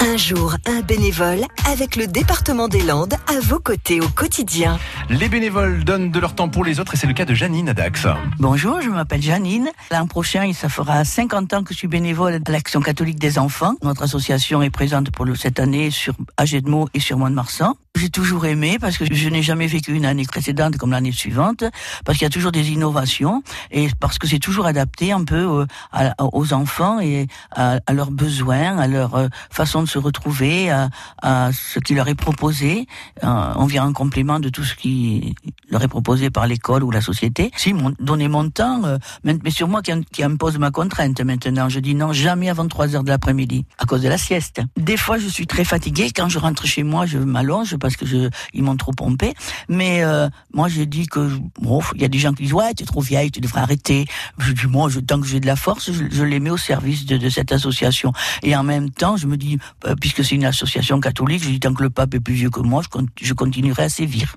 Un jour, un bénévole avec le département des Landes à vos côtés au quotidien. Les bénévoles donnent de leur temps pour les autres et c'est le cas de Janine Dax. Bonjour, je m'appelle Janine. L'an prochain, ça fera 50 ans que je suis bénévole à l'Action catholique des enfants. Notre association est présente pour cette année sur Agedmo et sur Mont-de-Marsan. J'ai toujours aimé parce que je n'ai jamais vécu une année précédente comme l'année suivante, parce qu'il y a toujours des innovations et parce que c'est toujours adapté un peu euh, aux enfants et à, leurs besoins, à leur euh, façon de se retrouver, à, ce qui leur est proposé. Euh, on vient en complément de tout ce qui leur proposé par l'école ou la société. Si, mon, donner mon temps, mais c'est sur moi qui, impose ma contrainte maintenant. Je dis non, jamais avant 3 heures de l'après-midi, à cause de la sieste. Des fois, je suis très fatiguée. Quand je rentre chez moi, je m'allonge parce que je, ils m'ont trop pompé. Mais euh, moi, j'ai dit que bon, il y a des gens qui disent ouais, tu es trop vieille, tu devrais arrêter. Je dis moi, je, tant que j'ai de la force, je, les mets au service de, de, cette association. Et en même temps, je me dis, euh, puisque c'est une association catholique, je dis tant que le pape est plus vieux que moi, je, je continuerai à sévir.